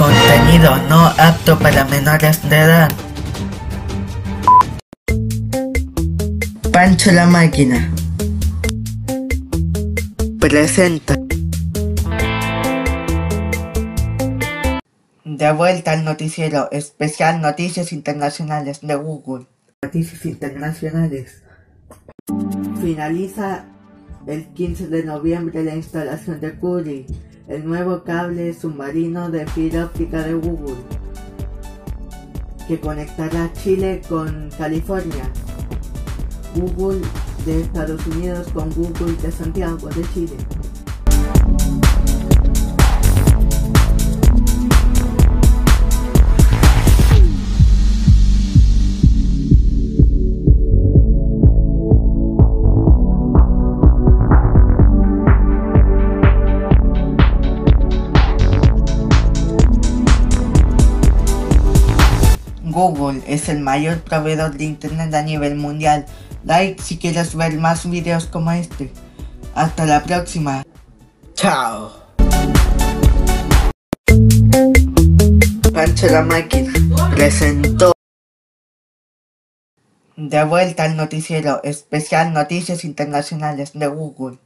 Contenido no apto para menores de edad. Pancho la máquina. Presenta. De vuelta al noticiero especial Noticias Internacionales de Google. Noticias Internacionales. Finaliza el 15 de noviembre la instalación de Curie, el nuevo cable submarino de fibra óptica de Google, que conectará Chile con California, Google de Estados Unidos con Google de Santiago de Chile. Google es el mayor proveedor de internet a nivel mundial. Like si quieres ver más videos como este. Hasta la próxima. Chao. Pancho la máquina presentó. De vuelta al noticiero especial Noticias Internacionales de Google.